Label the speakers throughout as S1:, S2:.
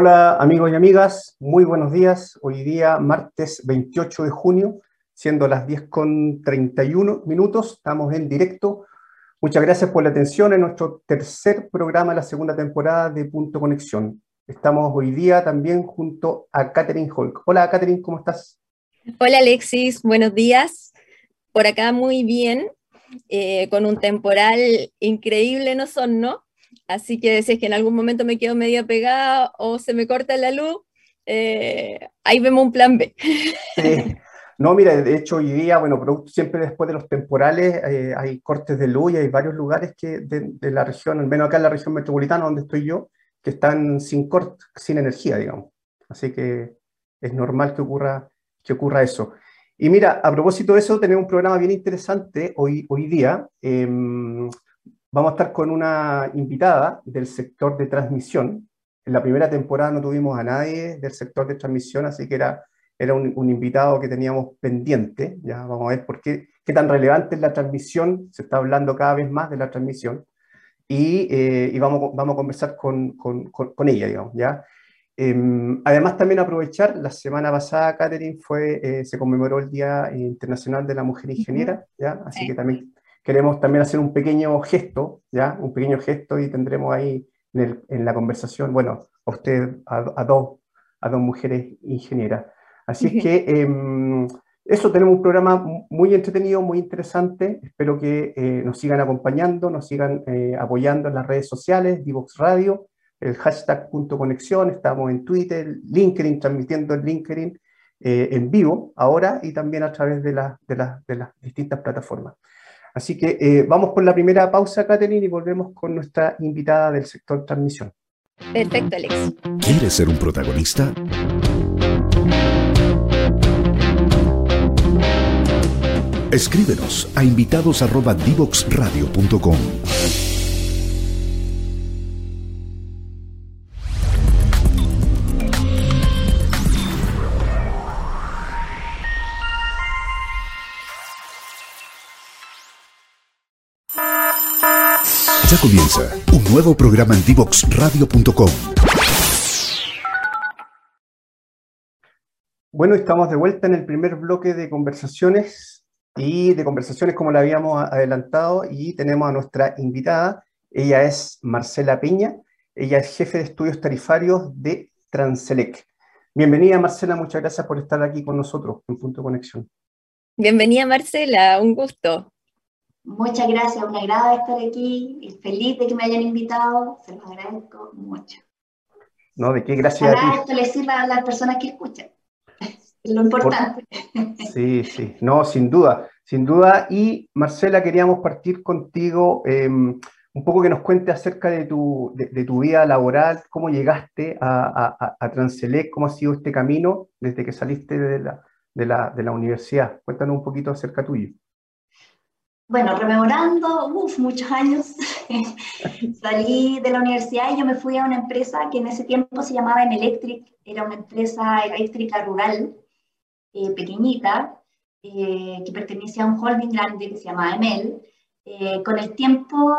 S1: Hola amigos y amigas, muy buenos días. Hoy día, martes 28 de junio, siendo las 10 con 31 minutos, estamos en directo. Muchas gracias por la atención en nuestro tercer programa la segunda temporada de Punto Conexión. Estamos hoy día también junto a Catherine Holk. Hola Catherine, ¿cómo estás?
S2: Hola Alexis, buenos días. Por acá muy bien, eh, con un temporal increíble no son, ¿no? Así que si es que en algún momento me quedo media pegada o se me corta la luz, eh, ahí vemos un plan B.
S1: No, mira, de hecho hoy día, bueno, siempre después de los temporales eh, hay cortes de luz y hay varios lugares que de, la región, al menos acá en la región metropolitana donde estoy yo, que están sin corte, sin energía, digamos. Así que es normal que ocurra, que ocurra eso. Y mira, a propósito de eso, tenemos un programa bien interesante hoy, hoy día. Em, Vamos a estar con una invitada del sector de transmisión. En la primera temporada no tuvimos a nadie del sector de transmisión, así que era, era un, invitado que teníamos pendiente. Ya vamos a ver por qué, qué tan relevante es la transmisión. Se está hablando cada vez más de la transmisión. Y, eh, y vamos, vamos a conversar con, con, con, ella, digamos, ¿ya? Em, además, también aprovechar, la semana pasada, Catherine, fue, eh, se conmemoró el Día Internacional de la Mujer Ingeniera, ¿ya? Así que también queremos también hacer un pequeño gesto, ¿ya? Un pequeño gesto y tendremos ahí en, la conversación, bueno, a usted, a, dos, a dos mujeres ingenieras. Así que em, eso, tenemos un programa muy entretenido, muy interesante. Espero que eh, nos sigan acompañando, nos sigan eh, apoyando en las redes sociales, Divox Radio, el hashtag punto conexión, estamos en Twitter, LinkedIn, transmitiendo el LinkedIn eh, en vivo ahora y también a través de, de, de las distintas plataformas. Así que eh, vamos con la primera pausa, Catherine, y volvemos con nuestra invitada del sector transmisión.
S2: Perfecto, Alex.
S3: ¿Quieres ser un protagonista? Escríbenos a invitados@divoxradio.com. Ya comienza un nuevo programa en divoxradio.com.
S1: Bueno, estamos de vuelta en el primer bloque de conversaciones y de conversaciones como la habíamos adelantado y tenemos a nuestra invitada. Ella es Marcela Peña, ella es jefe de estudios tarifarios de Transelec. Bienvenida Marcela, muchas gracias por estar aquí con nosotros en Punto Conexión.
S2: Bienvenida Marcela, un gusto.
S4: Muchas gracias, un agrado estar aquí y feliz de que me hayan invitado, se los agradezco mucho.
S1: No, de qué gracias.
S4: a esto les sirva a las personas que escuchan, es lo importante.
S1: Sí, sí, no, sin duda, sin duda. Y Marcela, queríamos partir contigo em, un poco que nos cuente acerca de tu, de, tu vida laboral, cómo llegaste a, a, a, Transelec, cómo ha sido este camino desde que saliste de la, de la, de la universidad. Cuéntanos un poquito acerca tuyo
S4: bueno, rememorando, muchos años, salí de la universidad y yo me fui a una empresa que en ese tiempo se llamaba Emelectric, era una empresa eléctrica rural, eh, pequeñita, eh, que pertenecía a un holding grande que se llamaba Emel. Eh, con el tiempo,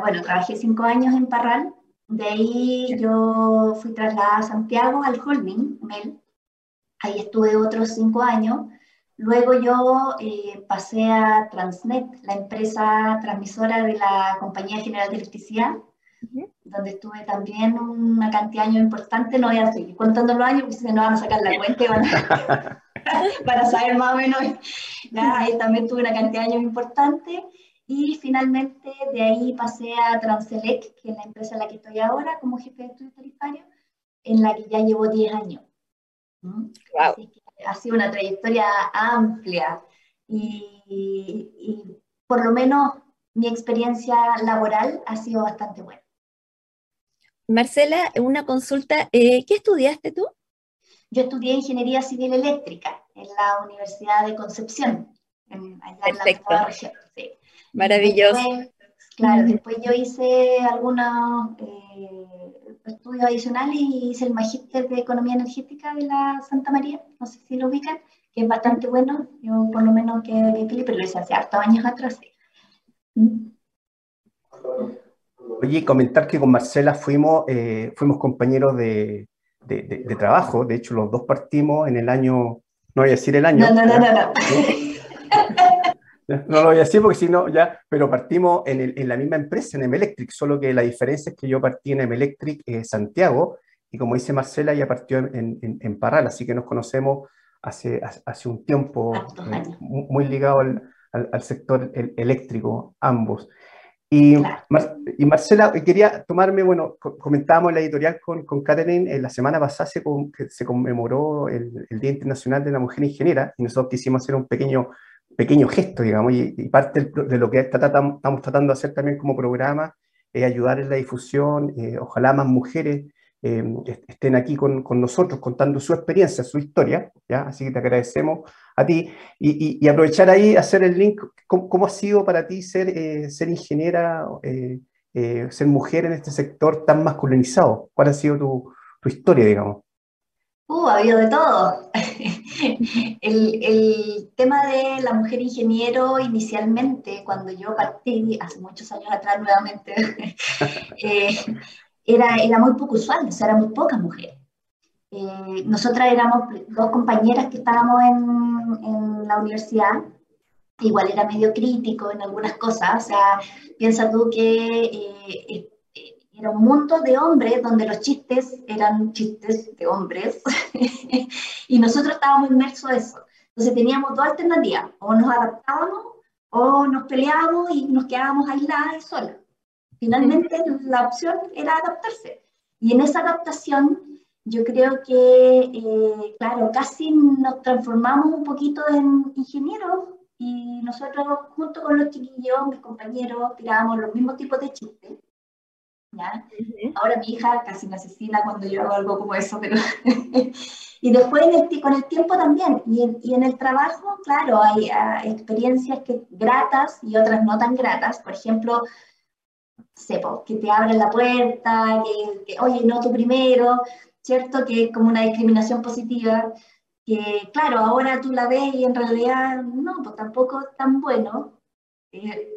S4: bueno, trabajé cinco años en Parral, de ahí yo fui trasladada a Santiago al holding Emel, ahí estuve otros cinco años, Luego yo eh, pasé a Transnet, la empresa transmisora de la Compañía General de Electricidad, donde estuve también una cantidad de años importante. No voy a seguir contando los años, porque si no van a sacar la cuenta para saber más o menos. ahí también tuve una cantidad de años importante. Y finalmente de ahí pasé a Transelec, que es la empresa en la que estoy ahora como jefe de estudios tarifarios, en la que ya llevo 10 años. Wow ha sido una trayectoria amplia y, por lo menos mi experiencia laboral ha sido bastante buena.
S2: Marcela, una consulta, eh, ¿qué estudiaste tú?
S4: Yo estudié Ingeniería Civil Eléctrica en la Universidad de Concepción, en, allá en la región.
S2: Maravilloso.
S4: claro, después yo hice algunos eh, estudios adicionales y hice el magíster de Economía Energética de la Santa María, no sé si lo ubican, que es bastante bueno, yo por lo menos que, que pero lo hice hace hartos años atrás.
S1: Oye, comentar que con Marcela fuimos, eh, fuimos compañeros de, de, trabajo, de hecho los dos partimos en el año, no voy a decir el año.
S4: No, no, no, no. no.
S1: No lo voy a decir porque si no, ya, pero partimos en, el, en, la misma empresa, en Emelectric, solo que la diferencia es que yo partí en Emelectric eh, Santiago y como dice Marcela, ella partió en, en, en Parral, así que nos conocemos hace, hace un tiempo eh, muy ligado al, al, sector eléctrico, ambos. Y, y, Marcela, quería tomarme, bueno, comentábamos la editorial con, con Catherine, en la semana pasada se, se conmemoró el, el, Día Internacional de la Mujer Ingeniera y nosotros quisimos hacer un pequeño, pequeño gesto, digamos, y, parte de lo que estamos tratando de hacer también como programa es ayudar en la difusión, eh, ojalá más mujeres eh, estén aquí con, nosotros contando su experiencia, su historia, ¿ya? Así que te agradecemos a ti y, aprovechar ahí, hacer el link, ¿cómo, ha sido para ti ser, eh, ingeniera, eh, ser mujer en este sector tan masculinizado? ¿Cuál ha sido tu historia, digamos?
S4: Uh, ha habido de todo. el, el, tema de la mujer ingeniero, inicialmente, cuando yo partí, hace muchos años atrás nuevamente, era, era muy poco usual, o sea, eran muy pocas mujeres. Eh, nosotras éramos dos compañeras que estábamos en, en, la universidad, igual era medio crítico en algunas cosas, o sea, piensa tú que eh, eh, era un mundo de hombres donde los chistes eran chistes de hombres y nosotros estábamos inmersos en eso. Entonces teníamos dos alternativas, o nos adaptábamos o nos peleábamos y nos quedábamos aisladas y solas. Finalmente la opción era adaptarse. Y en esa adaptación yo creo que, eh, claro, casi nos transformamos un poquito en ingenieros y nosotros junto con los chiquillos, mis compañeros, tirábamos los mismos tipos de chistes. ¿Ya? Ahora mi hija casi me asesina cuando yo hago algo como eso, pero... y después con el tiempo también. Y en, y en el trabajo, claro, hay, hay experiencias que, gratas y otras no tan gratas. Por ejemplo, sepo, que te abren la puerta, que, oye, no tú primero, ¿cierto? Que es como una discriminación positiva, que claro, ahora tú la ves y en realidad no, pues tampoco es tan bueno.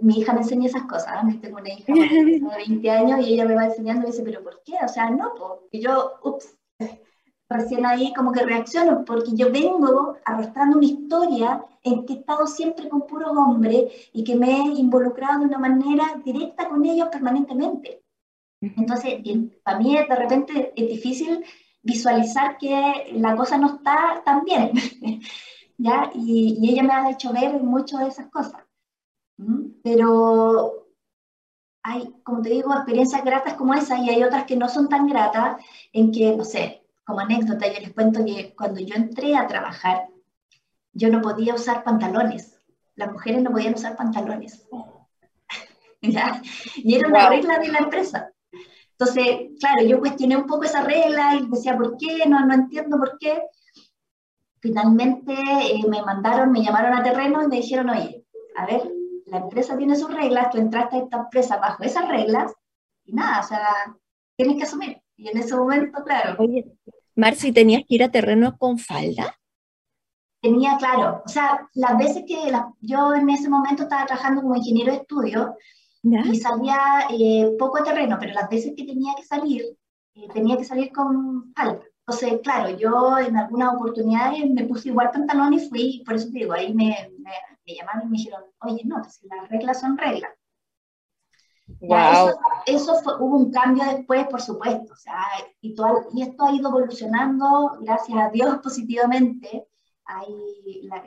S4: Mi hija me enseña esas cosas, ¿no? tengo una hija de 20 años y ella me va enseñando y dice, pero ¿por qué? O sea, no, pues, yo, ups, recién ahí como que reacciono, porque yo vengo arrastrando una historia en que he estado siempre con puros hombres y que me he involucrado de una manera directa con ellos permanentemente. Entonces, para mí de repente es difícil visualizar que la cosa no está tan bien, ¿ya? Y, y ella me ha hecho ver mucho de esas cosas. Pero hay, como te digo, experiencias gratas como esas y hay otras que no son tan gratas en que, no sé, como anécdota, yo les cuento que cuando yo entré a trabajar, yo no podía usar pantalones. Las mujeres no podían usar pantalones. Y era una regla de la empresa. Entonces, claro, yo cuestioné un poco esa regla y decía, ¿por qué? No, no entiendo por qué. Finalmente eh, me mandaron, me llamaron a terreno y me dijeron, oye, a ver, la empresa tiene sus reglas, tú entraste a esta empresa bajo esas reglas y nada, o sea, tienes que asumir. Y en ese momento, claro.
S2: Oye, Marci, ¿tenías que ir a terreno con falda?
S4: Tenía, claro. O sea, las veces que yo en ese momento estaba trabajando como ingeniero de estudio y salía eh, poco a terreno, pero las veces que tenía que salir, eh, tenía que salir con falda. Entonces, claro, yo en algunas oportunidades me puse igual pantalón y fui, por eso te digo, ahí me, me, llamaron y me dijeron, oye, no, pues las reglas son reglas. Eso, eso fue, hubo un cambio después, por supuesto, o sea, y, todo, y esto ha ido evolucionando, gracias a Dios, positivamente. Hay,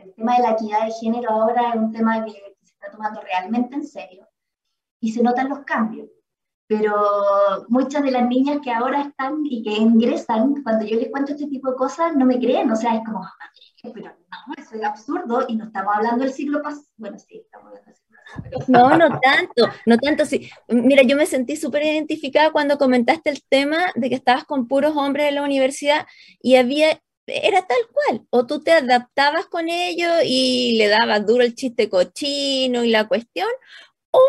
S4: el tema de la equidad de género ahora es un tema que, se está tomando realmente en serio y se notan los cambios. Pero muchas de las niñas que ahora están y que ingresan, cuando yo les cuento este tipo de cosas, no me creen, o sea, es como, pero no, eso es absurdo y no estamos hablando del siglo pasado. Bueno, sí, estamos hablando del siglo
S2: no, no tanto, no tanto. Sí. Mira, yo me sentí súper identificada cuando comentaste el tema de que estabas con puros hombres de la universidad y había, era tal cual, o tú te adaptabas con ellos y le dabas duro el chiste cochino y la cuestión, o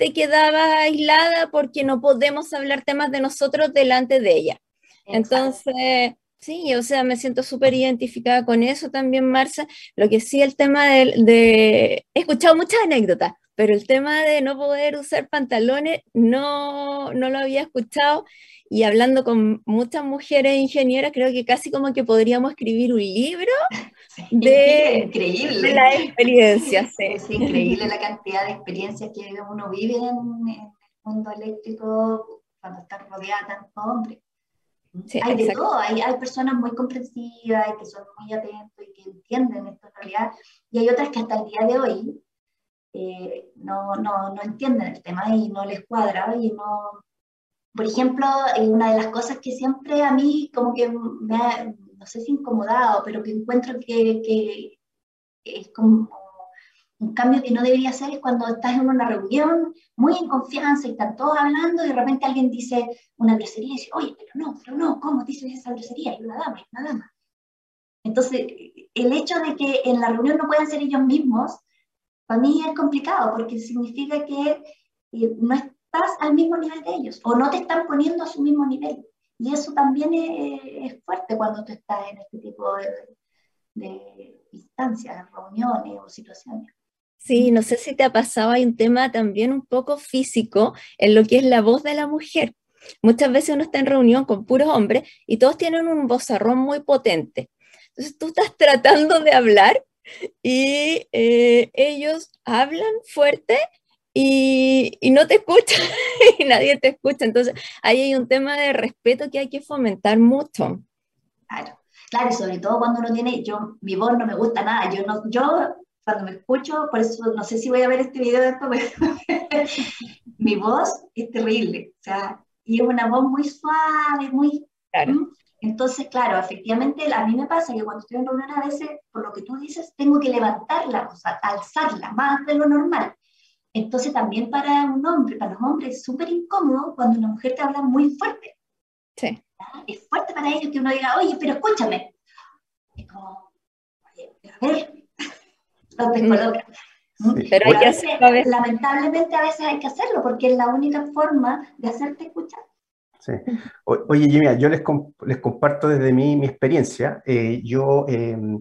S2: te quedabas aislada porque no podemos hablar temas de nosotros delante de ella. Entonces, Sí, o sea, me siento súper identificada con eso también, Marcia. Lo que sí, el tema de, de, He escuchado muchas anécdotas, pero el tema de no poder usar pantalones no, no lo había escuchado y hablando con muchas mujeres ingenieras, creo que casi como que podríamos escribir un libro de,
S4: increíble.
S2: la experiencia.
S4: Es increíble la cantidad de experiencias que uno vive en, el mundo eléctrico cuando está rodeada de tantos hombres. hay de todo, hay, hay, personas muy comprensivas y que son muy atentos y que entienden esto en realidad, y hay otras que hasta el día de hoy eh, no, no, no, entienden el tema y no les cuadra y no... Por ejemplo, eh, una de las cosas que siempre a mí como que me no sé si incomodado, pero que encuentro que, que es como un cambio que no debería ser es cuando estás en una reunión muy en confianza y están todos hablando y de repente alguien dice una grosería y dice, oye, pero no, pero no, ¿cómo dices esa grosería? Es una dama, es una dama. Entonces, el hecho de que en la reunión no puedan ser ellos mismos para mí es complicado porque significa que eh, no estás al mismo nivel de ellos o no te están poniendo a su mismo nivel. Y eso también es, fuerte cuando tú estás en este tipo de, de instancias, reuniones o situaciones.
S2: Sí, no sé si te ha pasado, hay un tema también un poco físico en lo que es la voz de la mujer. Muchas veces uno está en reunión con puros hombres y todos tienen un vozarrón muy potente. Entonces tú estás tratando de hablar y eh, ellos hablan fuerte y, y, no te escuchan y nadie te escucha. Entonces, ahí hay un tema de respeto que hay que fomentar mucho.
S4: Claro, claro, y sobre todo cuando uno tiene, yo, mi voz no me gusta nada, yo, no, yo cuando me escucho, por eso no sé si voy a ver este video después, mi voz es terrible, o sea, y es una voz muy suave, muy... Claro. Entonces, claro, efectivamente a mí me pasa que cuando estoy en reunión a veces, por lo que tú dices, tengo que levantar la voz, alzarla más de lo normal. Entonces también para un hombre, para los hombres es súper incómodo cuando una mujer te habla muy fuerte.
S2: Sí.
S4: Es fuerte para ellos que uno diga, oye, pero escúchame. Es como, oye, a ver, lo descoloca. ¿Mm? Pero hay lamentablemente a veces hay que hacerlo porque es la única forma de hacerte escuchar.
S1: Sí. oye, Jimmy, yo les, les, comparto desde mi, mi experiencia. Eh, yo, em,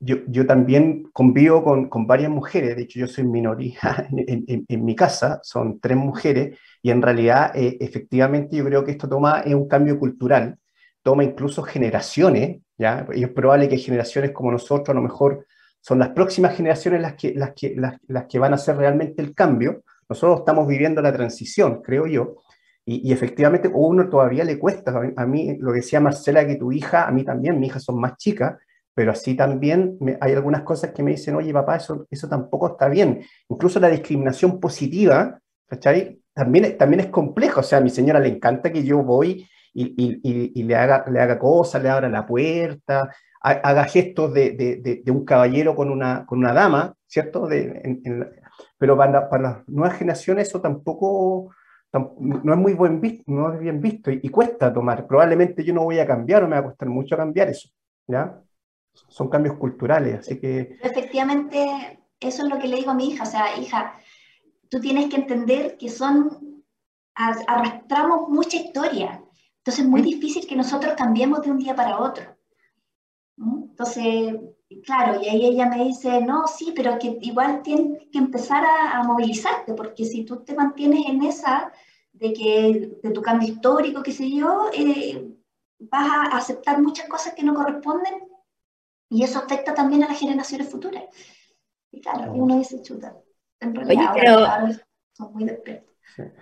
S1: yo, yo, también convivo con, con, varias mujeres, de hecho yo soy minoría en, mi casa, son tres mujeres, y en realidad eh, efectivamente yo creo que esto toma es un cambio cultural, toma incluso generaciones, ¿ya? y es probable que generaciones como nosotros a lo mejor son las próximas generaciones las que, las que, las, que van a hacer realmente el cambio. Nosotros estamos viviendo la transición, creo yo, y, efectivamente a uno todavía le cuesta. A mí, lo que decía Marcela, que tu hija, a mí también, mi hija son más chicas, pero así también hay algunas cosas que me dicen, oye papá, eso, eso tampoco está bien. Incluso la discriminación positiva, ¿cachai? También, también es complejo. O sea, a mi señora le encanta que yo voy y, le, haga, le haga cosas, le abra la puerta, haga gestos de, de, un caballero con una, con una dama, ¿cierto? pero para, para, las nuevas generaciones eso tampoco no es muy buen visto, no es bien visto y, cuesta tomar. Probablemente yo no voy a cambiar o me va a costar mucho cambiar eso, ¿ya? Son cambios culturales, así que...
S4: Efectivamente, eso es lo que le digo a mi hija, o sea, hija, tú tienes que entender que son, arrastramos mucha historia, entonces es muy difícil que nosotros cambiemos de un día para otro. Entonces, claro, y ahí ella me dice, no, sí, pero que igual tienes que empezar a, movilizarte, porque si tú te mantienes en esa de que de tu cambio histórico, qué sé yo, eh, vas a aceptar muchas cosas que no corresponden y eso afecta también a las generaciones futuras. Y claro, uno dice, chuta, en realidad Oye, pero, son muy despiertos.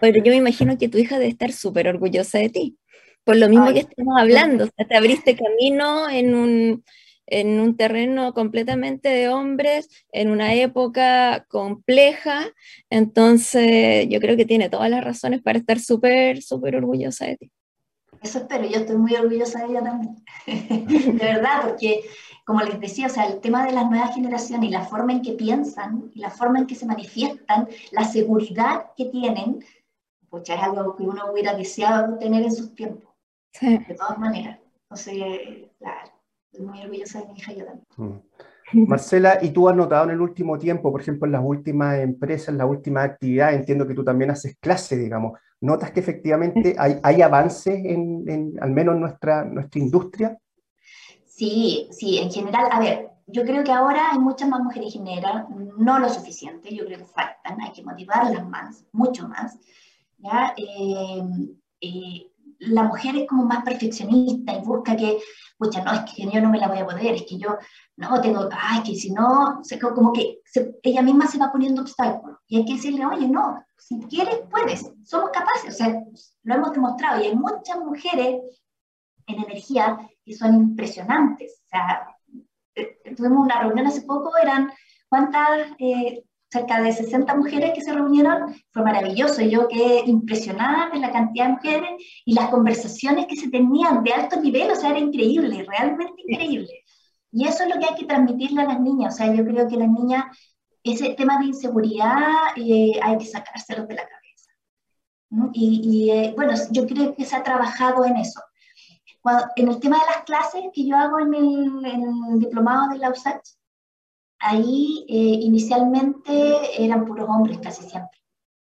S2: Pero yo me imagino que tu hija debe estar súper orgullosa de ti, por lo mismo que estamos hablando, o sea, te abriste camino en un en un terreno completamente de hombres, en una época compleja, entonces yo creo que tiene todas las razones para estar súper, súper orgullosa de ti.
S4: Eso espero, yo estoy muy orgullosa de ella también, de verdad, porque como les decía, o sea, el tema de las nuevas generaciones y la forma en que piensan, y la forma en que se manifiestan, la seguridad que tienen, pues es algo que uno hubiera deseado tener en sus tiempos, de todas maneras. Entonces, claro muy orgullosa de mi hija yo también. Mm.
S1: Marcela, ¿y tú has notado en el último tiempo, por ejemplo, en las últimas empresas, en las últimas actividades, entiendo que tú también haces clases, digamos, ¿notas que efectivamente hay, hay avances en, en, al menos en nuestra, nuestra industria?
S4: Sí, sí, en general, a ver, yo creo que ahora hay muchas más mujeres ingenieras, no lo suficiente, yo creo que faltan, hay que motivarlas más, mucho más. ¿ya? Eh, eh, la mujer es como más perfeccionista y busca que, pucha, no, es que yo no me la voy a poder, es que yo, no, tengo, ay, que si no, como que ella misma se va poniendo obstáculos. Y hay que decirle, oye, no, si quieres, puedes, somos capaces, o sea, lo hemos demostrado. Y hay muchas mujeres en energía que son impresionantes. O sea, eh, tuvimos una reunión hace poco, eran cuántas, eh, cerca de 60 mujeres que se reunieron, fue maravilloso, yo quedé impresionada de la cantidad de mujeres y las conversaciones que se tenían de alto nivel, o sea, era increíble, realmente increíble. Y eso es lo que hay que transmitirle a las niñas, o sea, yo creo que las niñas, ese tema de inseguridad eh, hay que sacárselo de la cabeza. Y, bueno, yo creo que se ha trabajado en eso. En el tema de las clases que yo hago en el, diplomado de la USACH, ahí eh, inicialmente eran puros hombres casi siempre,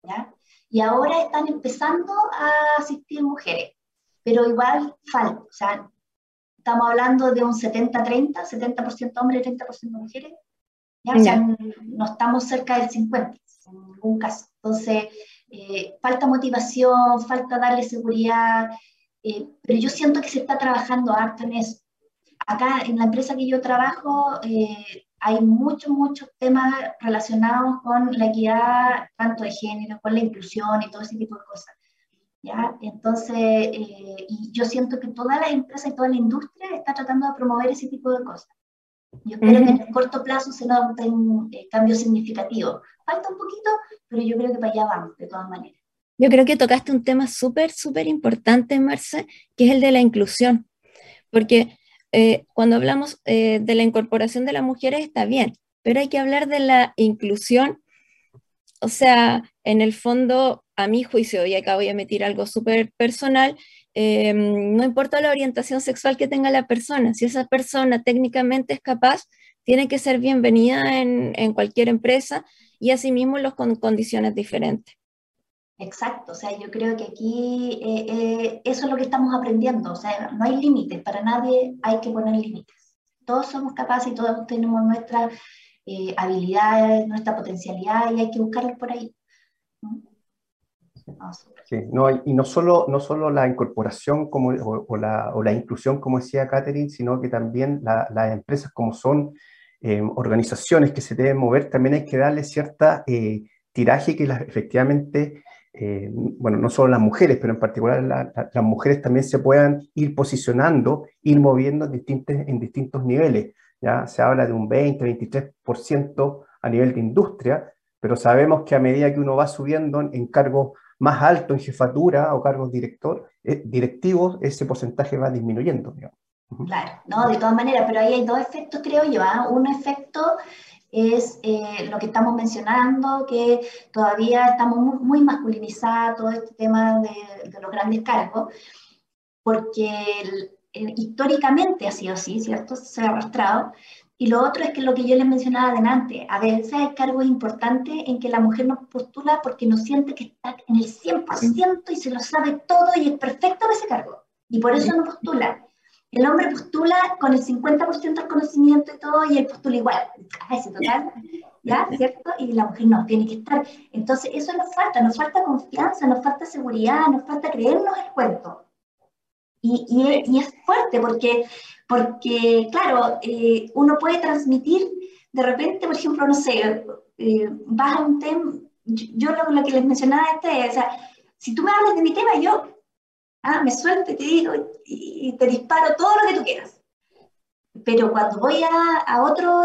S4: ¿ya? Y ahora están empezando a asistir mujeres, pero igual falta, o sea, estamos hablando de un 70-30, 70%, hombres, 30% mujeres, ¿ya? O sea, no estamos cerca del 50 en ningún caso. Entonces, eh, falta motivación, falta darle seguridad, eh, pero yo siento que se está trabajando harto en eso. Acá en la empresa que yo trabajo eh, hay muchos, muchos temas relacionados con la equidad, tanto de género, con la inclusión y todo ese tipo de cosas. ¿ya? Entonces, eh, y yo siento que toda la empresa y toda la industria está tratando de promover ese tipo de cosas. Yo espero que en el corto plazo se noten cambios significativos. Falta un poquito, pero yo creo que para allá vamos, de todas maneras.
S2: Yo creo que tocaste un tema súper, súper importante, Marce, que es el de la inclusión, porque eh, cuando hablamos eh, de la incorporación de las mujeres está bien, pero hay que hablar de la inclusión, o sea, en el fondo, a mi juicio, y acá voy a emitir algo súper personal, em, no importa la orientación sexual que tenga la persona, si esa persona técnicamente es capaz, tiene que ser bienvenida en, en cualquier empresa y asimismo los con condiciones diferentes.
S4: Exacto, o sea, yo creo que aquí eh, eh, eso es lo que estamos aprendiendo, o sea, no hay límites, para nadie hay que poner límites. Todos somos capaces y todos tenemos nuestras eh, habilidades, nuestra potencialidad y hay que buscarlas por ahí.
S1: Sí, no, y no solo, no solo la incorporación como, o, la, o la, inclusión, como decía Catherine, sino que también las empresas como son organizaciones que se deben mover, también hay que darle cierta tiraje que las, efectivamente eh, bueno, no solo las mujeres, pero en particular las mujeres también se puedan ir posicionando, ir moviendo en, distintos, en distintos niveles. ¿ya? Se habla de un 20, 23% a nivel de industria, pero sabemos que a medida que uno va subiendo en, cargos más altos, en jefatura o cargos director, eh, directivos, ese porcentaje va disminuyendo.
S4: Claro, no, de todas maneras, pero ahí hay dos efectos, creo yo. ¿ah? Un efecto es eh, lo que estamos mencionando, que todavía estamos muy, masculinizados, todo este tema de, los grandes cargos, porque históricamente ha sido así, ¿cierto? Se ha arrastrado. Y lo otro es que lo que yo les mencionaba adelante, a veces hay cargos importantes en que la mujer no postula porque no siente que está en el 100% y se lo sabe todo y es perfecto ese cargo. Y por eso no postula. El hombre postula con el 50% del conocimiento y todo, y él postula igual, a ese total, ¿ya? ¿Cierto? Y la mujer no, tiene que estar. Entonces, eso nos falta, nos falta confianza, nos falta seguridad, nos falta creernos el cuento. Y, y, es, fuerte porque, porque claro, eh, uno puede transmitir, de repente, por ejemplo, no sé, eh, vas a un tema, yo, lo, que les mencionaba este, o sea, si tú me hablas de mi tema, yo Ah, me suelto y te digo, y, te disparo todo lo que tú quieras. Pero cuando voy a, a, otro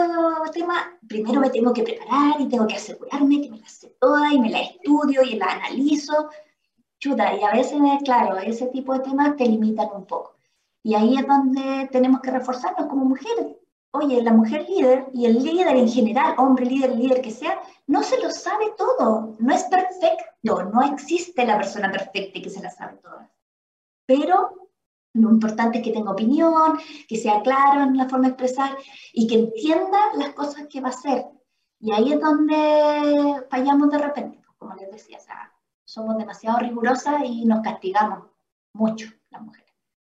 S4: tema, primero me tengo que preparar y tengo que asegurarme que me la sé toda y me la estudio y la analizo. Chuta, y a veces, claro, ese tipo de temas te limitan un poco. Y ahí es donde tenemos que reforzarnos como mujeres. Oye, la mujer líder y el líder en general, hombre líder, líder que sea, no se lo sabe todo, no es perfecto, no existe la persona perfecta que se la sabe toda pero lo importante es que tenga opinión, que sea claro en la forma de expresar y que entienda las cosas que va a hacer. Y ahí es donde fallamos de repente, pues, como les decía, somos demasiado rigurosas y nos castigamos mucho las mujeres.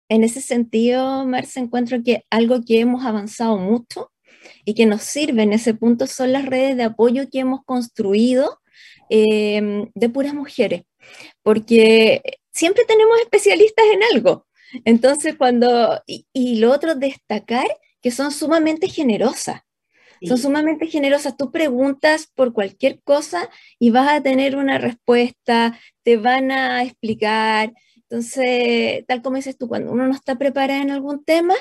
S2: En ese sentido, Marce, encuentro que algo que hemos avanzado mucho y que nos sirve en ese punto son las redes de apoyo que hemos construido em, de puras mujeres, porque siempre tenemos especialistas en algo. Entonces, cuando, y, y lo otro, destacar que son sumamente generosas. Son sumamente generosas. Tú preguntas por cualquier cosa y vas a tener una respuesta, te van a explicar. Entonces, tal como dices tú, cuando uno no está preparado en algún tema,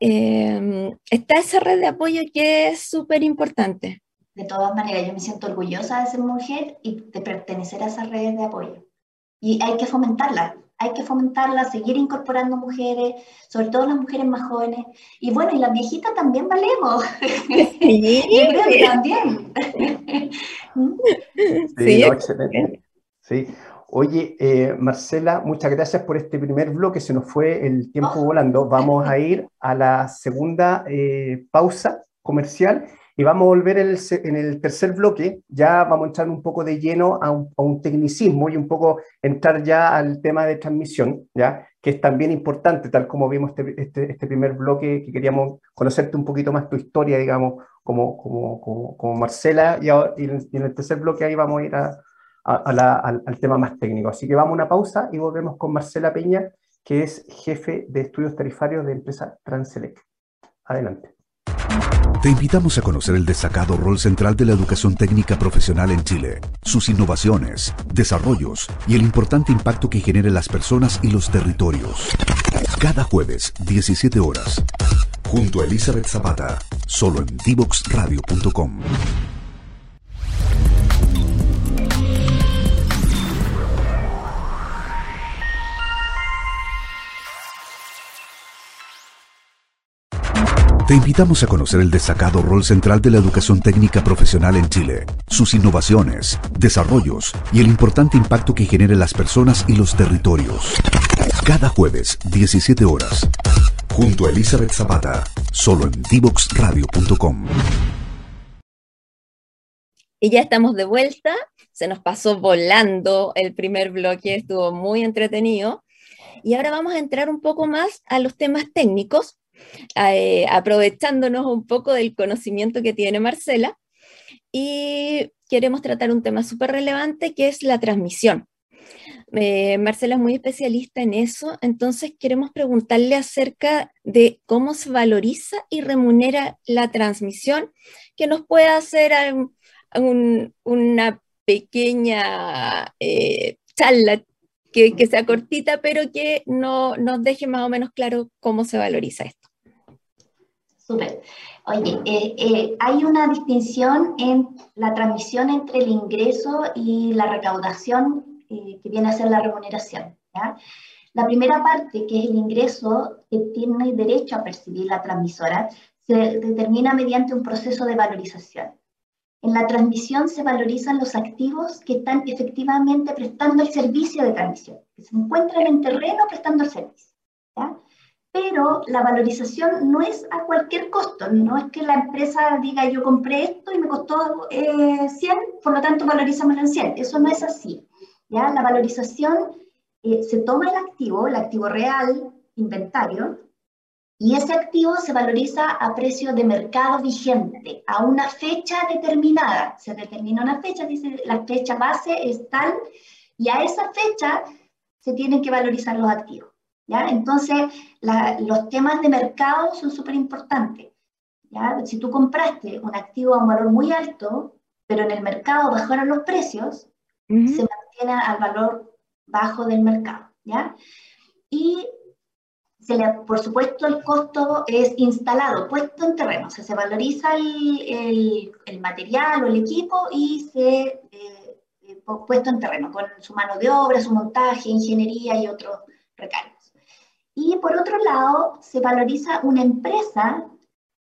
S2: em, está esa red de apoyo que es súper importante.
S4: De todas maneras, yo me siento orgullosa de ser mujer y de pertenecer a esas redes de apoyo. Y hay que fomentarla hay que fomentarla, seguir incorporando mujeres, sobre todo las mujeres más jóvenes. Y bueno, y las viejitas también valemos. Sí, Yo creo también.
S1: sí, excelente. Sí. Oye, eh, Marcela, muchas gracias por este primer bloque. Se nos fue el tiempo oh. volando. Vamos a ir a la segunda eh, pausa comercial y vamos a volver en el, tercer bloque, ya vamos a entrar un poco de lleno a un, tecnicismo y un poco entrar ya al tema de transmisión, ¿ya? que es también importante, tal como vimos este, este, este primer bloque, que queríamos conocerte un poquito más tu historia, digamos, como, como, como, Marcela, y, en, el tercer bloque ahí vamos a ir al, al tema más técnico. Así que vamos a una pausa y volvemos con Marcela Peña, que es jefe de estudios tarifarios de empresa Transelec. Adelante.
S3: Te invitamos a conocer el destacado rol central de la educación técnica profesional en Chile, sus innovaciones, desarrollos y el importante impacto que genera en las personas y los territorios. Cada jueves, 17 horas, junto a Elizabeth Zapata, solo en divoxradio.com. Te invitamos a conocer el destacado rol central de la educación técnica profesional en Chile, sus innovaciones, desarrollos y el importante impacto que genera en las personas y los territorios. Cada jueves, 17 horas, junto a Elizabeth Zapata, solo en divoxradio.com.
S2: Y ya estamos de vuelta, se nos pasó volando el primer bloque, estuvo muy entretenido. Y ahora vamos a entrar un poco más a los temas técnicos eh, aprovechándonos un poco del conocimiento que tiene Marcela. Y queremos tratar un tema súper relevante que es la transmisión. Eh, Marcela es muy especialista en eso, entonces queremos preguntarle acerca de cómo se valoriza y remunera la transmisión, que nos pueda hacer una pequeña eh, charla que, que, sea cortita, pero que no, nos deje más o menos claro cómo se valoriza esto.
S4: Súper. Oye, eh, eh, hay una distinción en la transmisión entre el ingreso y la recaudación eh, que viene a ser la remuneración. La primera parte, que es el ingreso que tiene derecho a percibir la transmisora, se determina mediante un proceso de valorización. En la transmisión se valorizan los activos que están efectivamente prestando el servicio de transmisión, que se encuentran en terreno prestando el servicio. ¿ya? Pero la valorización no es a cualquier costo, no es que la empresa diga yo compré esto y me costó 100, eh, por lo tanto valorizamos en 100, eso no es así. ¿ya? La valorización eh, se toma el activo, el activo real, inventario, y ese activo se valoriza a precio de mercado vigente, a una fecha determinada. Se determina una fecha, dice la fecha base es tal, y a esa fecha se tienen que valorizar los activos. Entonces, los temas de mercado son súper importantes. Si tú compraste un activo a un valor muy alto, pero en el mercado bajaron los precios, se mantiene al valor bajo del mercado. ¿ya? Y se le, por supuesto el costo es instalado, puesto en terreno, o sea, se valoriza el, el, material o el equipo y se eh, eh, puesto en terreno, con su mano de obra, su montaje, ingeniería y otros recargos. Y por otro lado, se valoriza una empresa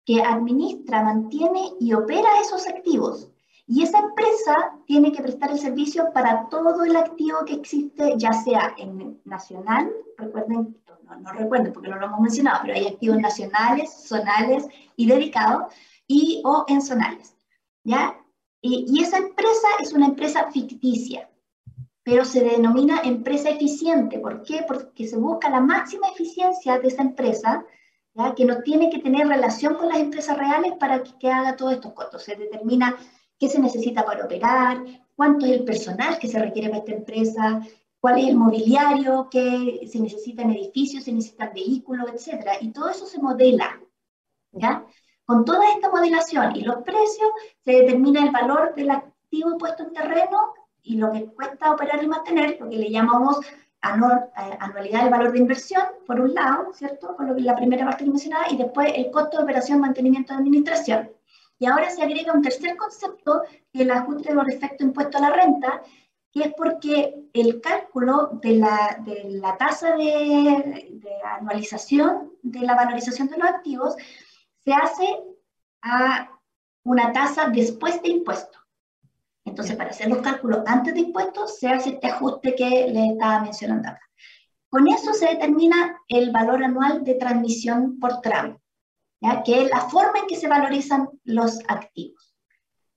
S4: que administra, mantiene y opera esos activos. Y esa empresa tiene que prestar el servicio para todo el activo que existe, ya sea en nacional, recuerden, no, recuerden porque no lo hemos mencionado, pero hay activos nacionales, zonales y dedicados, y o en zonales. ¿ya? y esa empresa es una empresa ficticia pero se denomina empresa eficiente. ¿Por qué? Porque se busca la máxima eficiencia de esa empresa ¿ya? que no tiene que tener relación con las empresas reales para que, que haga todos estos costos. Se determina qué se necesita para operar, cuánto es el personal que se requiere para esta empresa, cuál es el mobiliario, qué se necesitan edificios, se necesitan vehículos, etc. Y todo eso se modela. ¿ya? Con toda esta modelación y los precios, se determina el valor del activo puesto en terreno y lo que cuesta operar y mantener, lo que le llamamos eh, anualidad del valor de inversión, por un lado, ¿cierto? Por lo que la primera parte que mencionaba, y después el costo de operación, mantenimiento de administración. Y ahora se agrega un tercer concepto, que es el ajuste por efecto impuesto a la renta, que es porque el cálculo de la, de la tasa de, de, anualización de la valorización de los activos se hace a una tasa después de impuesto. Entonces, para hacer los cálculos antes de impuestos, se hace este ajuste que les estaba mencionando acá. Con eso se determina el valor anual de transmisión por tramo, ¿ya? que es la forma en que se valorizan los activos.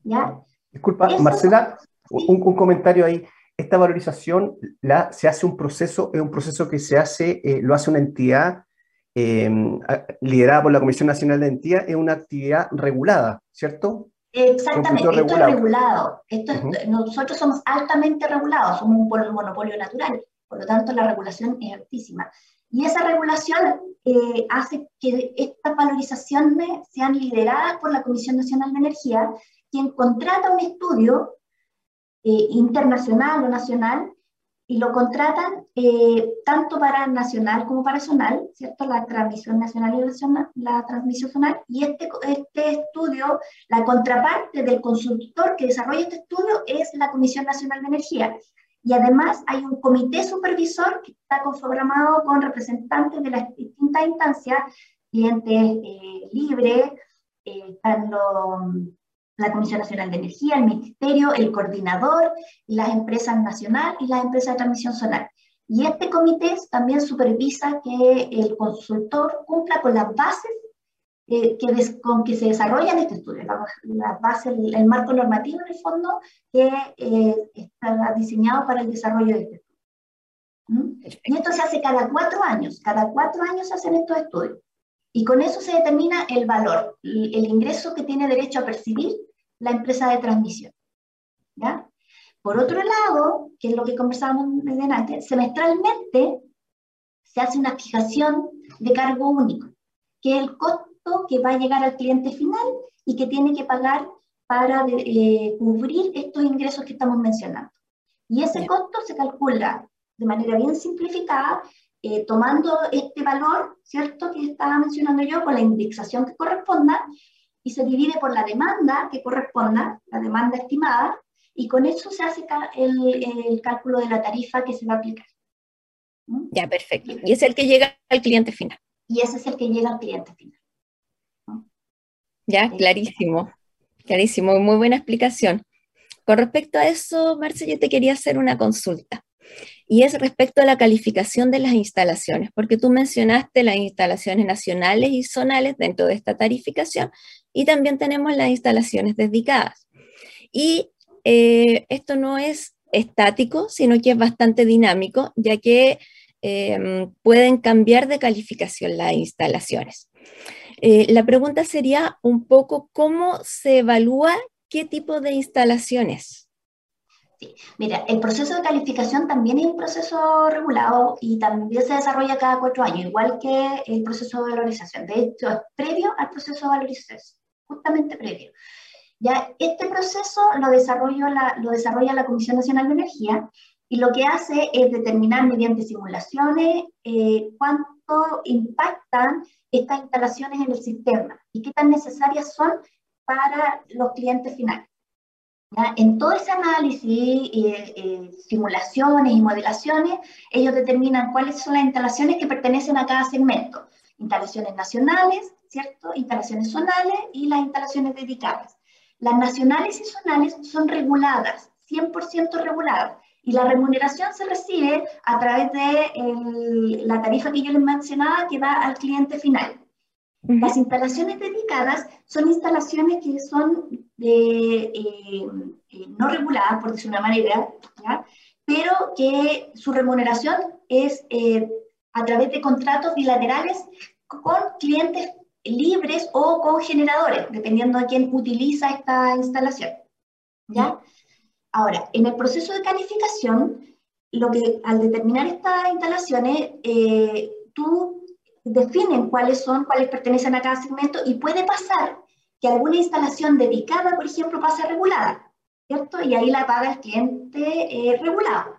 S4: ¿ya?
S1: Disculpa, Marcela, un, un, comentario ahí. Esta valorización la, se hace un proceso, es un proceso que se hace, eh, lo hace una entidad eh, liderada por la Comisión Nacional de Entidad, es una actividad regulada, ¿cierto?
S4: Exactamente, esto regulado. es regulado. Esto es, nosotros somos altamente regulados, somos un monopolio natural, por lo tanto la regulación es altísima. Y esa regulación eh, hace que estas valorizaciones sean lideradas por la Comisión Nacional de Energía, quien contrata un estudio eh, internacional o nacional y lo contratan eh, tanto para nacional como para zonal, ¿cierto? La transmisión nacional y la, transmisión zonal. Y este, este estudio, la contraparte del consultor que desarrolla este estudio es la Comisión Nacional de Energía. Y además hay un comité supervisor que está conformado con representantes de las distintas instancias, clientes eh, libres, eh, la Comisión Nacional de Energía, el Ministerio, el coordinador, las empresas nacionales y las empresas de transmisión solar. Y este comité también supervisa que el consultor cumpla con las bases eh, que con que se desarrollan este estudio, las bases, el, marco normativo en el fondo que eh, está diseñado para el desarrollo de este estudio. Y esto se hace cada cuatro años, cada cuatro años se hacen estos estudios. Y con eso se determina el valor, el ingreso que tiene derecho a percibir la empresa de transmisión. ¿ya? Por otro lado, que es lo que conversábamos antes, semestralmente se hace una fijación de cargo único, que es el costo que va a llegar al cliente final y que tiene que pagar para eh, cubrir estos ingresos que estamos mencionando. Y ese costo se calcula de manera bien simplificada, eh, tomando este valor, ¿cierto?, que estaba mencionando yo, con la indexación que corresponda, y se divide por la demanda que corresponda, la demanda estimada, y con eso se hace el, el cálculo de la tarifa que se va a aplicar.
S2: ¿Mm? Ya, perfecto. Y es el que llega al cliente final.
S4: Y ese es el que llega al cliente final.
S2: Ya, clarísimo. Clarísimo, muy buena explicación. Con respecto a eso, Marce, yo te quería hacer una consulta y es respecto a la calificación de las instalaciones, porque tú mencionaste las instalaciones nacionales y zonales dentro de esta tarificación y también tenemos las instalaciones dedicadas. Y eh, esto no es estático, sino que es bastante dinámico, ya que em, pueden cambiar de calificación las instalaciones. Eh, la pregunta sería un poco cómo se evalúa qué tipo de instalaciones.
S4: Mira, el proceso de calificación también es un proceso regulado y también se desarrolla cada cuatro años, igual que el proceso de valorización. De hecho, es previo al proceso de valorización, justamente previo. Ya, este proceso lo, desarrolla la, lo desarrolla la Comisión Nacional de Energía y lo que hace es determinar mediante simulaciones eh, cuánto impactan estas instalaciones en el sistema y qué tan necesarias son para los clientes finales. En todo ese análisis, eh, eh, simulaciones y modelaciones, ellos determinan cuáles son las instalaciones que pertenecen a cada segmento. Instalaciones nacionales, ¿cierto? Instalaciones zonales y las instalaciones dedicadas. Las nacionales y zonales son reguladas, 100% reguladas, y la remuneración se recibe a través de la tarifa que yo les mencionaba que va al cliente final. Las instalaciones dedicadas son instalaciones que son de, eh, eh, no reguladas, por decir una manera, pero que su remuneración es eh, a través de contratos bilaterales con clientes libres o con generadores, dependiendo de quién utiliza esta instalación. ¿Ya? Ahora, en el proceso de calificación, lo que al determinar estas instalaciones, eh, tú definen cuáles son, cuáles pertenecen a cada segmento y puede pasar que alguna instalación dedicada, por ejemplo, pase regulada, ¿cierto? Y ahí la paga el cliente eh, regulado.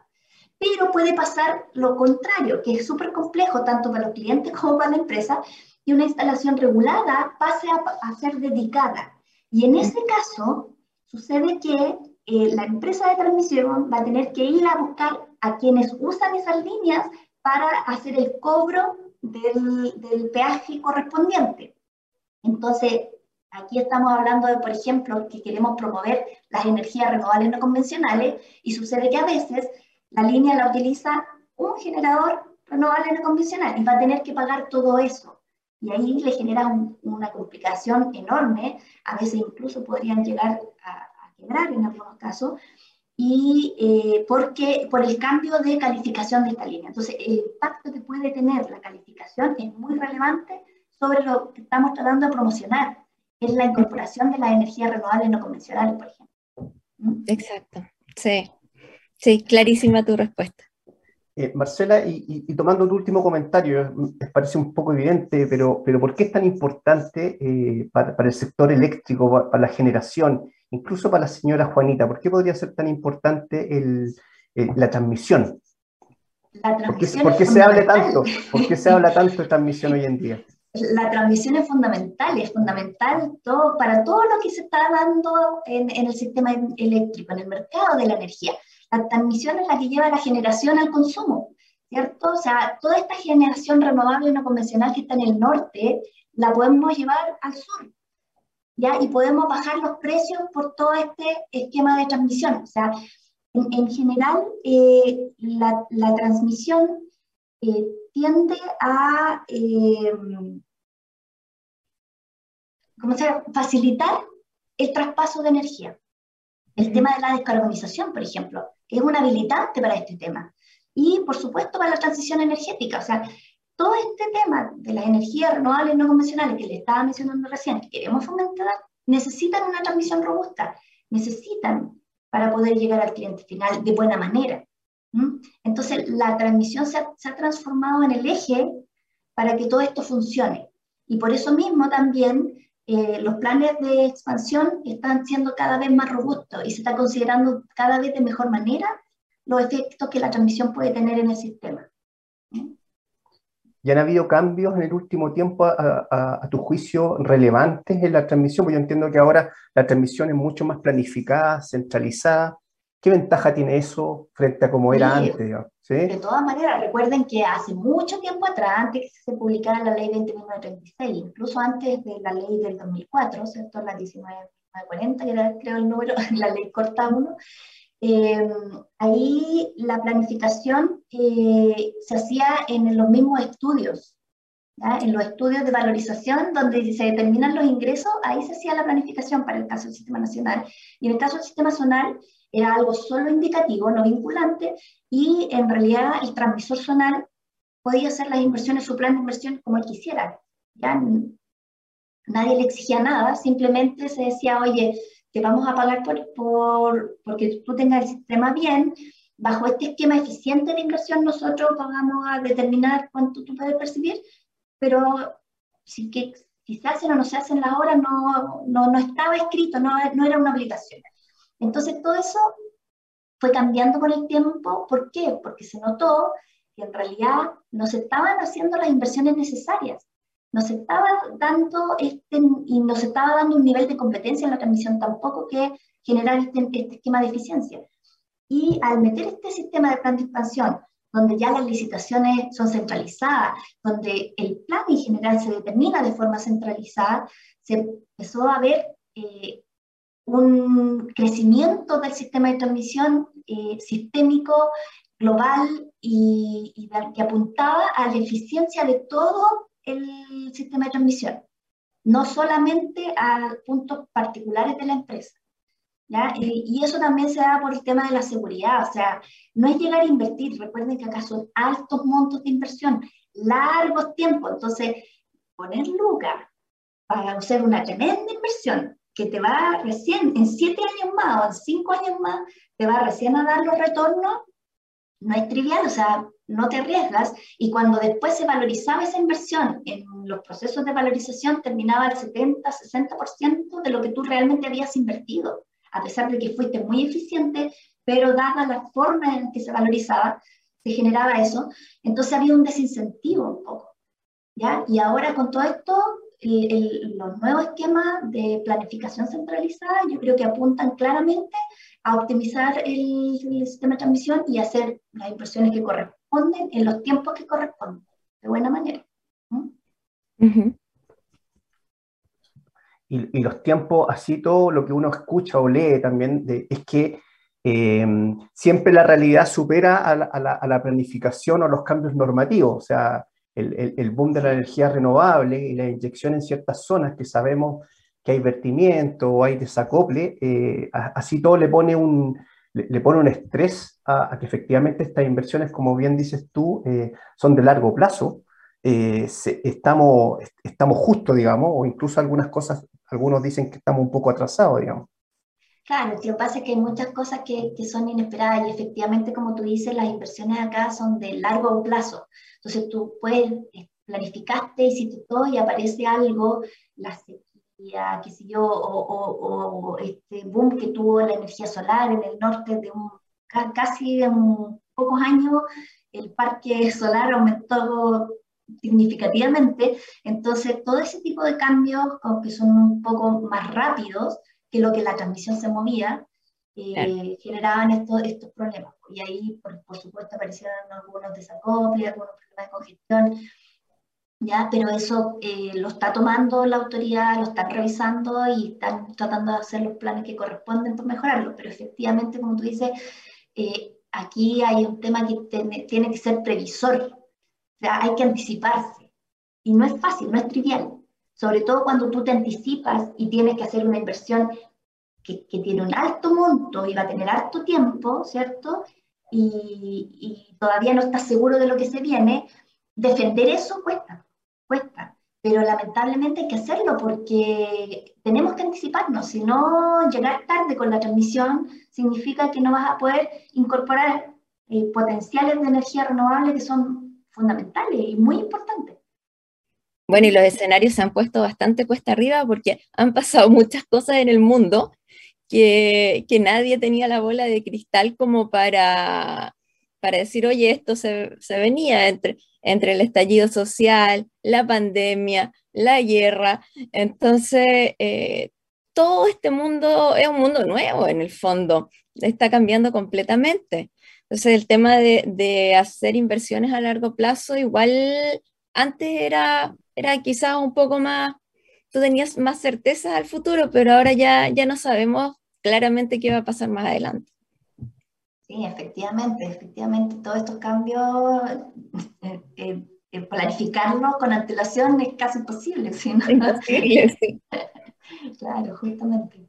S4: Pero puede pasar lo contrario, que es súper complejo tanto para los clientes como para la empresa, y una instalación regulada pase a, ser dedicada. Y en ese caso, sucede que eh, la empresa de transmisión va a tener que ir a buscar a quienes usan esas líneas para hacer el cobro del, del peaje correspondiente. Entonces, aquí estamos hablando de, por ejemplo, que queremos promover las energías renovables no convencionales y sucede que a veces la línea la utiliza un generador renovable no convencional y va a tener que pagar todo eso. Y ahí le genera una complicación enorme, a veces incluso podrían llegar a, a quebrar en algunos casos, y eh, porque, por el cambio de calificación de esta línea. Entonces, el impacto que puede tener la calificación es muy relevante sobre lo que estamos tratando de promocionar, es la incorporación de las energías renovables no convencionales, por ejemplo.
S2: ¿Mm? Exacto, sí, sí, clarísima tu respuesta.
S1: Eh, Marcela, y, tomando tu último comentario, me parece un poco evidente, pero, pero ¿por qué es tan importante eh, para, para, el sector eléctrico, para, para la generación? incluso para la señora Juanita, ¿por qué podría ser tan importante el, la transmisión?
S4: La transmisión
S1: ¿Por qué, se habla tanto? ¿Por qué se habla tanto de transmisión hoy en día?
S4: La transmisión es fundamental, es fundamental todo, para todo lo que se está dando en, en el sistema eléctrico, en el mercado de la energía. La transmisión es la que lleva la generación al consumo, ¿cierto? O sea, toda esta generación renovable no convencional que está en el norte, la podemos llevar al sur. Y podemos bajar los precios por todo este esquema de transmisión. O sea, en, general, eh, la, la, transmisión eh, tiende a eh, ¿cómo se facilitar el traspaso de energía. El tema de la descarbonización, por ejemplo, es un habilitante para este tema. Y, por supuesto, para la transición energética. O sea, todo este tema de las energías renovables no convencionales que le estaba mencionando recién, que queremos fomentar, necesitan una transmisión robusta, necesitan para poder llegar al cliente final de buena manera. Entonces, la transmisión se ha, transformado en el eje para que todo esto funcione. Y por eso mismo también eh, los planes de expansión están siendo cada vez más robustos y se está considerando cada vez de mejor manera los efectos que la transmisión puede tener en el sistema.
S1: ¿Y han habido cambios en el último tiempo, a, tu juicio, relevantes en la transmisión? Porque yo entiendo que ahora la transmisión es mucho más planificada, centralizada. ¿Qué ventaja tiene eso frente a como era antes?
S4: De todas maneras, recuerden que hace mucho tiempo atrás, antes que se publicara la ley 20.936, incluso antes de la ley del 2004, ¿cierto? La 1940, que era creo el número, la ley corta uno, eh, ahí la planificación eh, se hacía en los mismos estudios, en los estudios de valorización donde se determinan los ingresos, ahí se hacía la planificación para el caso del sistema nacional. Y en el caso del sistema zonal era algo solo indicativo, no vinculante, y en realidad el transmisor zonal podía hacer las inversiones, su plan de inversión como él quisiera. ¿ya? Nadie le exigía nada, simplemente se decía, oye, te vamos a pagar por, por, porque tú tengas el sistema bien, bajo este esquema eficiente de inversión nosotros vamos a determinar cuánto tú puedes percibir, pero si, que, si se hacen o no se hacen las horas no, no, no estaba escrito, no, no era una obligación. Entonces todo eso fue cambiando con el tiempo. ¿Por qué? Porque se notó que en realidad no se estaban haciendo las inversiones necesarias nos estaba dando este, y nos estaba dando un nivel de competencia en la transmisión tampoco que generar este, este, esquema de eficiencia. Y al meter este sistema de plan de expansión, donde ya las licitaciones son centralizadas, donde el plan en general se determina de forma centralizada, se empezó a ver eh, un crecimiento del sistema de transmisión eh, sistémico, global y, y que apuntaba a la eficiencia de todo el sistema de transmisión, no solamente a puntos particulares de la empresa. ¿ya? Y, eso también se da por el tema de la seguridad, o sea, no es llegar a invertir, recuerden que acá son altos montos de inversión, largos tiempos, entonces poner lucas para hacer una tremenda inversión que te va recién, en siete años más o en cinco años más, te va recién a dar los retornos, no es trivial, o sea, no te arriesgas y cuando después se valorizaba esa inversión en los procesos de valorización terminaba el 70, 60% de lo que tú realmente habías invertido, a pesar de que fuiste muy eficiente, pero dada la forma en que se valorizaba, se generaba eso, entonces había un desincentivo un poco. ¿ya? Y ahora con todo esto, los nuevos esquemas de planificación centralizada yo creo que apuntan claramente a optimizar el, sistema de transmisión y hacer las inversiones que corresponden en los tiempos que corresponden, de buena manera.
S1: y, los tiempos, así todo lo que uno escucha o lee también, es que eh, siempre la realidad supera a la, planificación o los cambios normativos. O sea, el, boom de la energía renovable y la inyección en ciertas zonas que sabemos que hay vertimiento o hay desacople, eh, así todo le pone un, le, pone un estrés a, que efectivamente estas inversiones, como bien dices tú, eh, son de largo plazo. estamos, estamos justos, digamos, o incluso algunas cosas, algunos dicen que estamos un poco atrasados, digamos.
S4: Claro, lo que pasa es que hay muchas cosas que, que, son inesperadas y efectivamente, como tú dices, las inversiones acá son de largo plazo. Entonces tú puedes, eh, planificaste, hiciste todo y aparece algo, la sequía, qué sé yo, o, o, este boom que tuvo la energía solar en el norte de un, casi en pocos años, el parque solar aumentó significativamente. Entonces, todo ese tipo de cambios, que son un poco más rápidos, que lo que la transmisión se movía, eh, generaban estos, estos problemas. Y ahí, por, supuesto, aparecieron algunos desacoples, algunos problemas de congestión, ¿ya? pero eso eh, lo está tomando la autoridad, lo están revisando y están tratando de hacer los planes que corresponden para mejorarlo. Pero efectivamente, como tú dices, eh, aquí hay un tema que tiene, tiene que ser previsor, o sea, hay que anticiparse. Y no es fácil, no es trivial sobre todo cuando tú te anticipas y tienes que hacer una inversión que, tiene un alto monto y va a tener alto tiempo, ¿cierto? Y, y, todavía no estás seguro de lo que se viene, defender eso cuesta, cuesta. Pero lamentablemente hay que hacerlo porque tenemos que anticiparnos, si no llegar tarde con la transmisión significa que no vas a poder incorporar eh, potenciales de energía renovable que son fundamentales y muy importantes.
S2: Bueno, y los escenarios se han puesto bastante cuesta arriba porque han pasado muchas cosas en el mundo que, que nadie tenía la bola de cristal como para, para decir, oye, esto se, se venía entre, entre el estallido social, la pandemia, la guerra. Entonces, eh, todo este mundo es un mundo nuevo en el fondo, está cambiando completamente. Entonces, el tema de, de hacer inversiones a largo plazo, igual antes era era quizás un poco más, tú tenías más certeza al futuro, pero ahora ya, ya no sabemos claramente qué va a pasar más adelante.
S4: Sí, efectivamente, efectivamente, todos estos cambios, eh, eh, eh planificarlos con antelación es casi imposible. ¿sí? Imposible, sí. claro, justamente.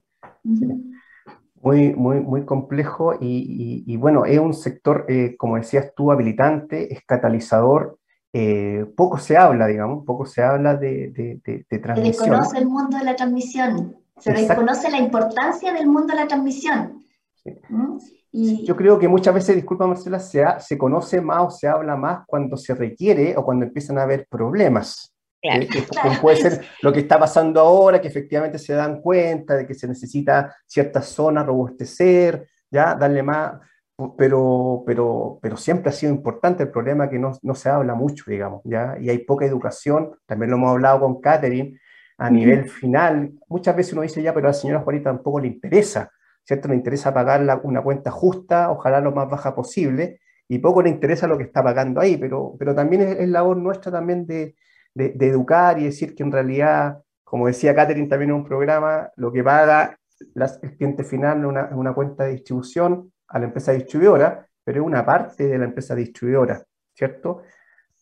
S1: Muy, muy, muy complejo y, y, bueno, es un sector, eh, como decías tú, habilitante, es catalizador eh, poco se habla, digamos, poco se habla de, de, transmisión.
S4: Se desconoce el mundo de la transmisión, se desconoce la importancia del mundo de la transmisión.
S1: ¿Mm? Y... Yo creo que muchas veces, disculpa Marcela, se, se conoce más o se habla más cuando se requiere o cuando empiezan a haber problemas. Claro. puede ser lo que está pasando ahora, que efectivamente se dan cuenta de que se necesita ciertas zonas robustecer, ya darle más, pero, pero, pero siempre ha sido importante el problema que no, no, se habla mucho, digamos, ¿ya? Y hay poca educación, también lo hemos hablado con Catherine, a nivel final, muchas veces uno dice ya, pero a la señora Juanita tampoco le interesa, ¿cierto? Le interesa pagar la, una cuenta justa, ojalá lo más baja posible, y poco le interesa lo que está pagando ahí, pero, pero también es, labor nuestra también de, de, educar y decir que en realidad, como decía Catherine también en un programa, lo que paga el cliente final es una, una cuenta de distribución, a la empresa distribuidora, pero es una parte de la empresa distribuidora, ¿cierto?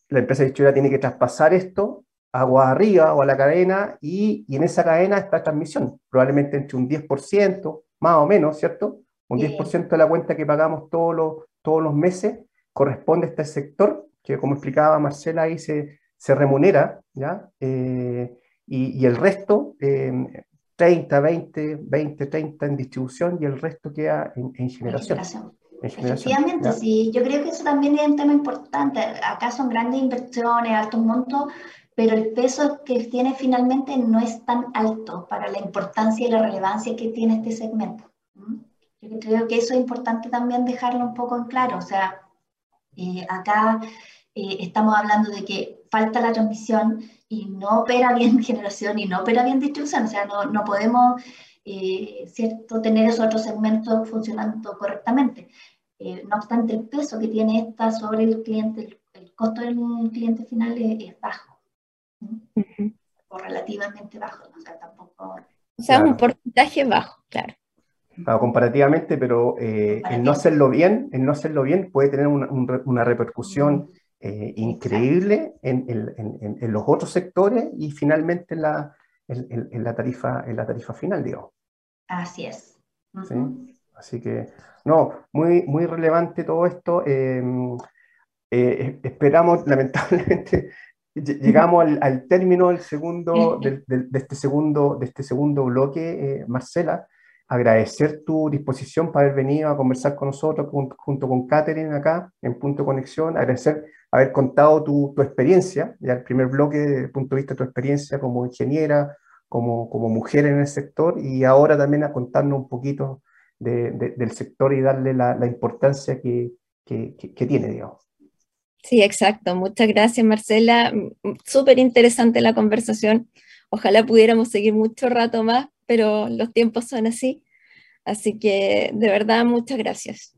S1: La empresa distribuidora tiene que traspasar esto agua arriba o a la cadena y, y en esa cadena está transmisión, probablemente entre un 10%, más o menos, ¿cierto? Un 10% de la cuenta que pagamos todos los, todos los meses corresponde a este sector, que como explicaba Marcela, ahí se, se remunera, ¿ya? Eh, y, el resto, 30, 20, 20, 30 en distribución y el resto queda en, generación.
S4: Efectivamente, sí. Yo creo que eso también es un tema importante. Acá son grandes inversiones, altos montos, pero el peso que tiene finalmente no es tan alto para la importancia y la relevancia que tiene este segmento. Yo creo que eso es importante también dejarlo un poco en claro. O sea, eh, acá eh, estamos hablando de que falta la transmisión y no opera bien generación y no opera bien distribución. O sea, no, no podemos eh, ¿cierto? tener esos otros segmentos funcionando correctamente. no obstante, el peso que tiene esta sobre el cliente, el, costo del cliente final es, bajo. O relativamente bajo. O sea, tampoco...
S2: O sea, un porcentaje bajo, claro
S1: comparativamente, pero eh, el no hacerlo bien, el no hacerlo bien puede tener una, repercusión eh, increíble en, en, los otros sectores y finalmente en la, en, la, tarifa, en la tarifa final, digo.
S4: Así es.
S1: Así que, no, muy, muy relevante todo esto. Em, eh, esperamos, lamentablemente, llegamos al, término del segundo, de, este segundo, de este segundo bloque, Marcela agradecer tu disposición para haber venido a conversar con nosotros junto, con Catherine acá en Punto Conexión, agradecer haber contado tu, experiencia, ya el primer bloque desde el punto de vista de tu experiencia como ingeniera, como, como mujer en el sector y ahora también a contarnos un poquito de, del sector y darle la, la importancia que, que, que, tiene, digamos.
S2: Sí, exacto. Muchas gracias, Marcela. Súper interesante la conversación. Ojalá pudiéramos seguir mucho rato más, pero los tiempos son así. Así que de verdad, muchas gracias.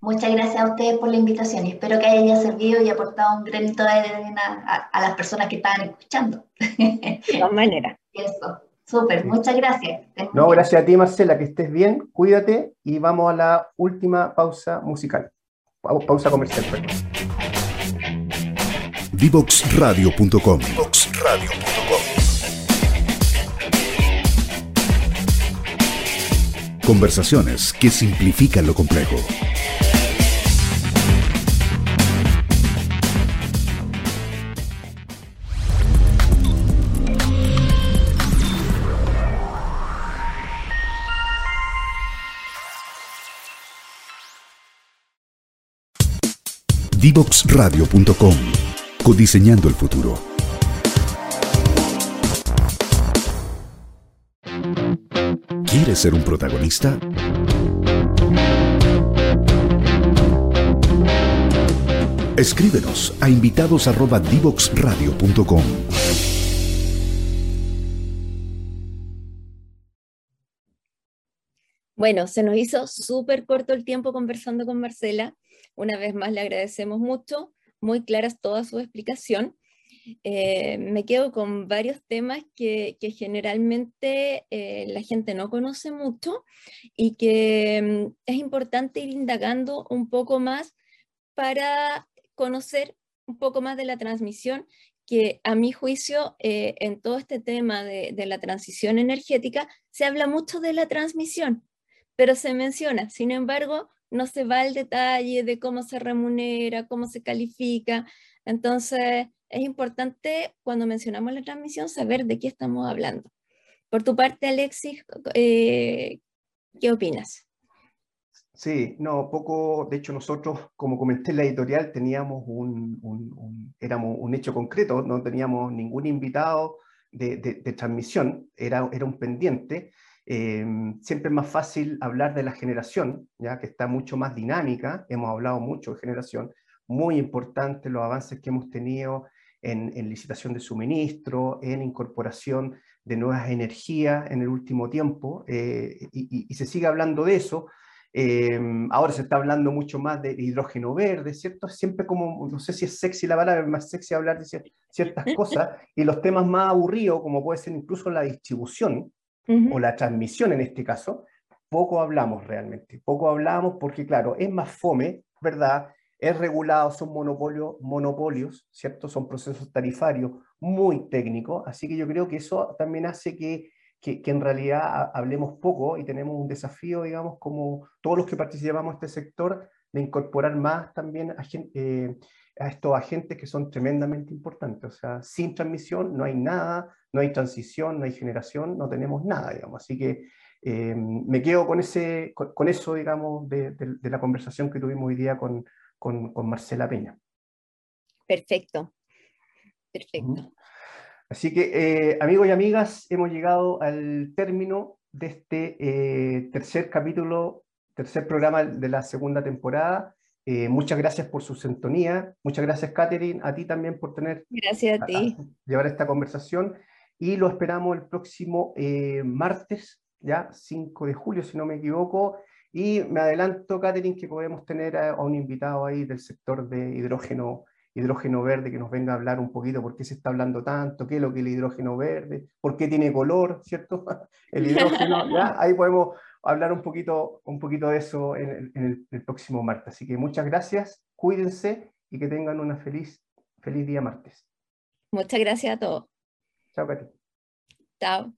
S4: Muchas gracias a ustedes por la invitación y espero que haya servido y aportado un granito de arena a, las personas que estaban escuchando.
S2: De todas maneras.
S4: Eso, súper, muchas gracias.
S1: No, gracias a ti Marcela, que estés bien, cuídate y vamos a la última pausa musical. Pausa comercial, perdón.
S3: Divoxradio.com Conversaciones que simplifican lo complejo. Divoxradio.com Codiseñando el futuro. ¿Quieres ser un protagonista? Escríbenos a invitados@divoxradio.com.
S2: Bueno, se nos hizo súper corto el tiempo conversando con Marcela. Una vez más le agradecemos mucho, muy claras toda su explicación. Eh, me quedo con varios temas que, generalmente eh, la gente no conoce mucho y que mm, es importante ir indagando un poco más para conocer un poco más de la transmisión que a mi juicio eh, en todo este tema de, de la transición energética se habla mucho de la transmisión, pero se menciona, sin embargo, no se va al detalle de cómo se remunera, cómo se califica. Entonces, es importante cuando mencionamos la transmisión saber de qué estamos hablando. Por tu parte, Alexis, eh, ¿qué opinas?
S1: Sí, no, poco, de hecho nosotros, como comenté en la editorial, teníamos un, un, éramos un hecho concreto, no teníamos ningún invitado de, de, transmisión, era, era un pendiente. Eh, siempre es más fácil hablar de la generación, ya que está mucho más dinámica, hemos hablado mucho de generación, muy importante los avances que hemos tenido en, licitación de suministro, en incorporación de nuevas energías en el último tiempo, eh, y, se sigue hablando de eso. Eh, ahora se está hablando mucho más de hidrógeno verde, ¿cierto? Siempre como, no sé si es sexy la palabra, es más sexy hablar de ciertas cosas, y los temas más aburridos, como puede ser incluso la distribución o la transmisión en este caso, poco hablamos realmente, poco hablamos porque, claro, es más fome, ¿verdad? Es regulado, son monopolios, monopolios, ¿cierto? Son procesos tarifarios muy técnicos, así que yo creo que eso también hace que, que, en realidad hablemos poco y tenemos un desafío, digamos, como todos los que participamos en este sector, de incorporar más también a, eh, a estos agentes que son tremendamente importantes. O sea, sin transmisión no hay nada, no hay transición, no hay generación, no tenemos nada, digamos. Así que eh, me quedo con, ese, con, eso, digamos, de, la conversación que tuvimos hoy día con, con, Marcela Peña.
S2: Perfecto, perfecto.
S1: Así que, eh, amigos y amigas, hemos llegado al término de este eh, tercer capítulo, tercer programa de la segunda temporada. Eh, muchas gracias por su sintonía. Muchas gracias, Catherine, a ti también por tener.
S2: Gracias a ti.
S1: llevar esta conversación. Y lo esperamos el próximo martes, ya 5 de julio, si no me equivoco. Y me adelanto, Catherine, que podemos tener a un invitado ahí del sector de hidrógeno hidrógeno verde que nos venga a hablar un poquito por qué se está hablando tanto, qué es lo que es el hidrógeno verde, por qué tiene color, ¿cierto? El hidrógeno, ¿ya? Ahí podemos hablar un poquito, un poquito de eso en, el, el, próximo martes. Así que muchas gracias, cuídense y que tengan una feliz, feliz día martes.
S2: Muchas gracias a todos.
S1: Chao, Katy.
S2: Chao.